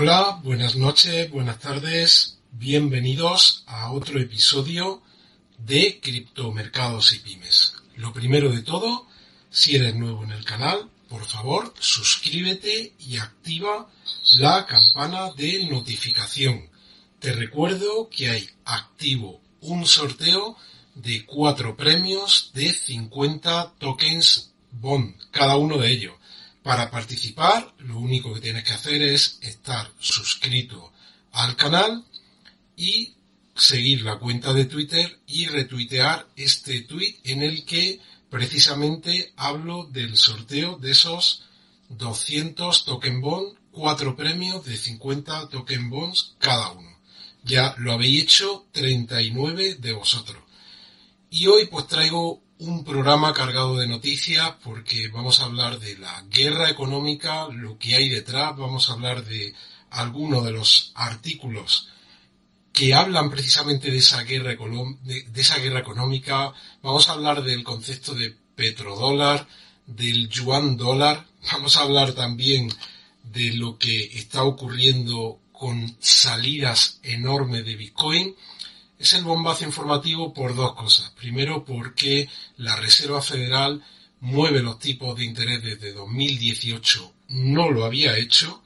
Hola, buenas noches, buenas tardes, bienvenidos a otro episodio de Criptomercados y Pymes. Lo primero de todo, si eres nuevo en el canal, por favor suscríbete y activa la campana de notificación. Te recuerdo que hay activo un sorteo de cuatro premios de 50 tokens bond, cada uno de ellos. Para participar, lo único que tienes que hacer es estar suscrito al canal y seguir la cuenta de Twitter y retuitear este tweet en el que precisamente hablo del sorteo de esos 200 token bond, cuatro premios de 50 token bonds cada uno. Ya lo habéis hecho 39 de vosotros. Y hoy pues traigo un programa cargado de noticias porque vamos a hablar de la guerra económica, lo que hay detrás, vamos a hablar de algunos de los artículos que hablan precisamente de esa guerra, de, esa guerra económica, vamos a hablar del concepto de petrodólar, del yuan dólar, vamos a hablar también de lo que está ocurriendo con salidas enormes de Bitcoin, es el bombazo informativo por dos cosas. Primero, porque la Reserva Federal mueve los tipos de interés desde 2018, no lo había hecho,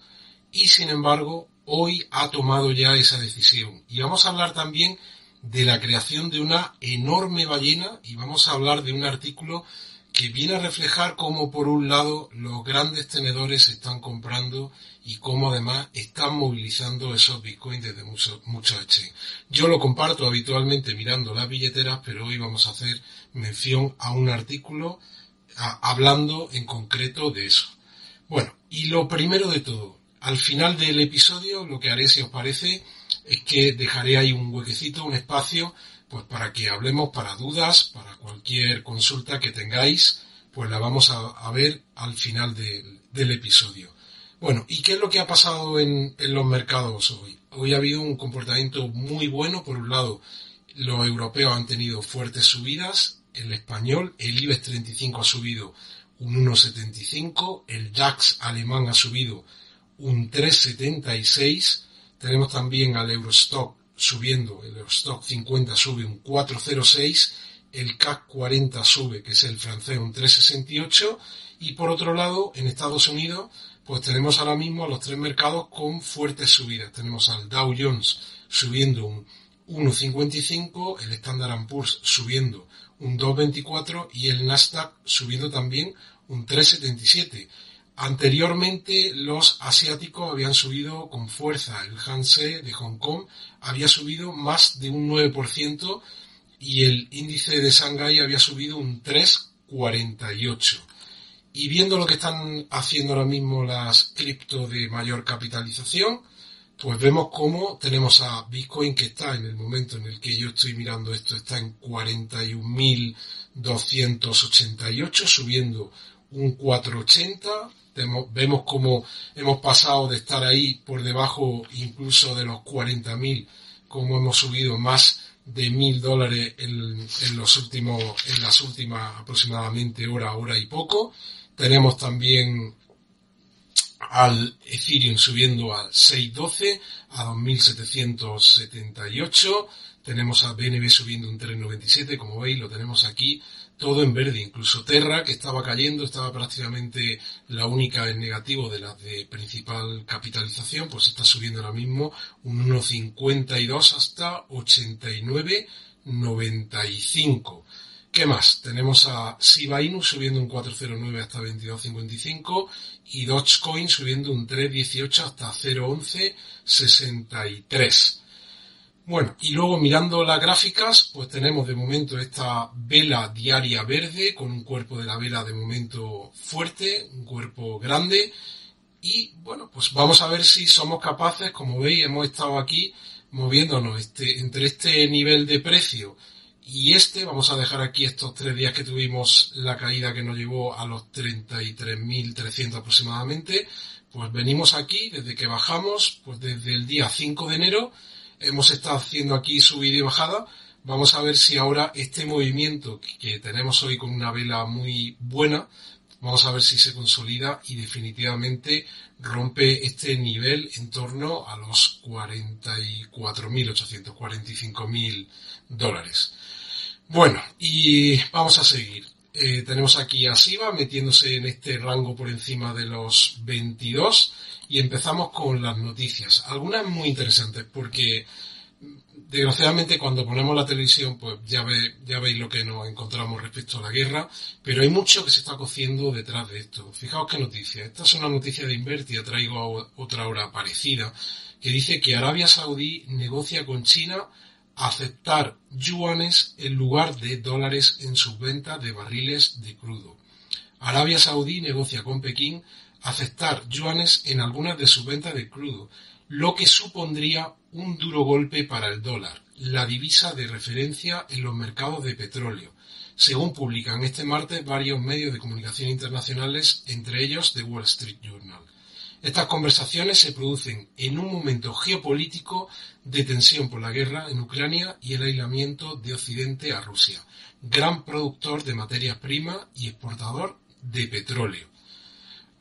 y sin embargo, hoy ha tomado ya esa decisión. Y vamos a hablar también de la creación de una enorme ballena y vamos a hablar de un artículo que viene a reflejar cómo por un lado los grandes tenedores están comprando y cómo además están movilizando esos bitcoins desde muchos mucho exchanges. Yo lo comparto habitualmente mirando las billeteras, pero hoy vamos a hacer mención a un artículo hablando en concreto de eso. Bueno, y lo primero de todo, al final del episodio lo que haré, si os parece, es que dejaré ahí un huequecito, un espacio pues para que hablemos para dudas, para cualquier consulta que tengáis, pues la vamos a, ver al final del episodio. Bueno, ¿y qué es lo que ha pasado en, los mercados hoy? Hoy ha habido un comportamiento muy bueno. Por un lado, los europeos han tenido fuertes subidas. El español, el IBEX 35 ha subido un 1,75. El DAX alemán ha subido un 3,76. Tenemos también al Eurostock subiendo, el Stock 50 sube un 4,06, el CAC 40 sube, que es el francés, un 3,68, y por otro lado, en Estados Unidos, pues tenemos ahora mismo a los tres mercados con fuertes subidas. Tenemos al Dow Jones subiendo un 1,55, el Standard Poor's subiendo un 2,24 y el Nasdaq subiendo también un 3,77. Anteriormente los asiáticos habían subido con fuerza. El Hanse de Hong Kong había subido más de un 9% y el índice de Shanghái había subido un 3,48. Y viendo lo que están haciendo ahora mismo las cripto de mayor capitalización, pues vemos cómo tenemos a Bitcoin que está en el momento en el que yo estoy mirando esto, está en 41.288, subiendo un 480, vemos como hemos pasado de estar ahí por debajo incluso de los 40.000, como hemos subido más de mil dólares en, los últimos, en las últimas aproximadamente hora, hora y poco. Tenemos también al Ethereum subiendo al 612, a 2778. Tenemos a BNB subiendo un 397, como veis, lo tenemos aquí todo en verde, incluso Terra, que estaba cayendo, estaba prácticamente la única en negativo de las de principal capitalización, pues está subiendo ahora mismo un 1,52 hasta 89,95. ¿Qué más? Tenemos a Shiba Inu subiendo un 4,09 hasta 22,55 y Dogecoin subiendo un 3,18 hasta 0,11,63. Bueno, y luego mirando las gráficas, pues tenemos de momento esta vela diaria verde con un cuerpo de la vela de momento fuerte, un cuerpo grande. Y bueno, pues vamos a ver si somos capaces, como veis, hemos estado aquí moviéndonos este, entre este nivel de precio y este, vamos a dejar aquí estos tres días que tuvimos la caída que nos llevó a los 33.300 aproximadamente, pues venimos aquí desde que bajamos, pues desde el día 5 de enero, hemos estado haciendo aquí subida y bajada. Vamos a ver si ahora este movimiento que tenemos hoy con una vela muy buena, Vamos a ver si se consolida y definitivamente rompe este nivel en torno a los 44.800, 45.000 dólares. Bueno, y vamos a seguir. Eh, tenemos aquí a Siva metiéndose en este rango por encima de los 22 y empezamos con las noticias. Algunas muy interesantes porque desgraciadamente cuando ponemos la televisión, pues ya, ve, ya veis lo que nos encontramos respecto a la guerra, pero hay mucho que se está cociendo detrás de esto. Fijaos qué noticia. Esta es una noticia de Invertia, traigo otra hora parecida, que dice que Arabia Saudí negocia con China aceptar yuanes en lugar de dólares en sus ventas de barriles de crudo. Arabia Saudí negocia con Pekín aceptar yuanes en algunas de sus ventas de crudo, lo que supondría un duro golpe para el dólar, la divisa de referencia en los mercados de petróleo, según publican este martes varios medios de comunicación internacionales, entre ellos The Wall Street Journal. Estas conversaciones se producen en un momento geopolítico de tensión por la guerra en Ucrania y el aislamiento de Occidente a Rusia, gran productor de materias primas y exportador de petróleo.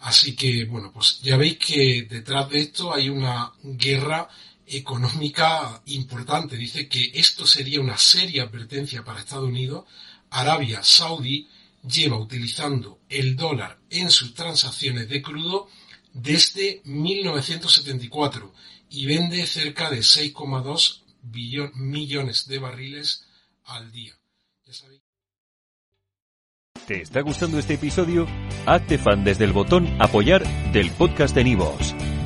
Así que, bueno, pues ya veis que detrás de esto hay una guerra económica importante. Dice que esto sería una seria advertencia para Estados Unidos. Arabia Saudí lleva utilizando el dólar en sus transacciones de crudo desde 1974 y vende cerca de 6,2 millones de barriles al día. ¿Te está gustando este episodio? Hazte fan desde el botón apoyar del podcast de Nivos.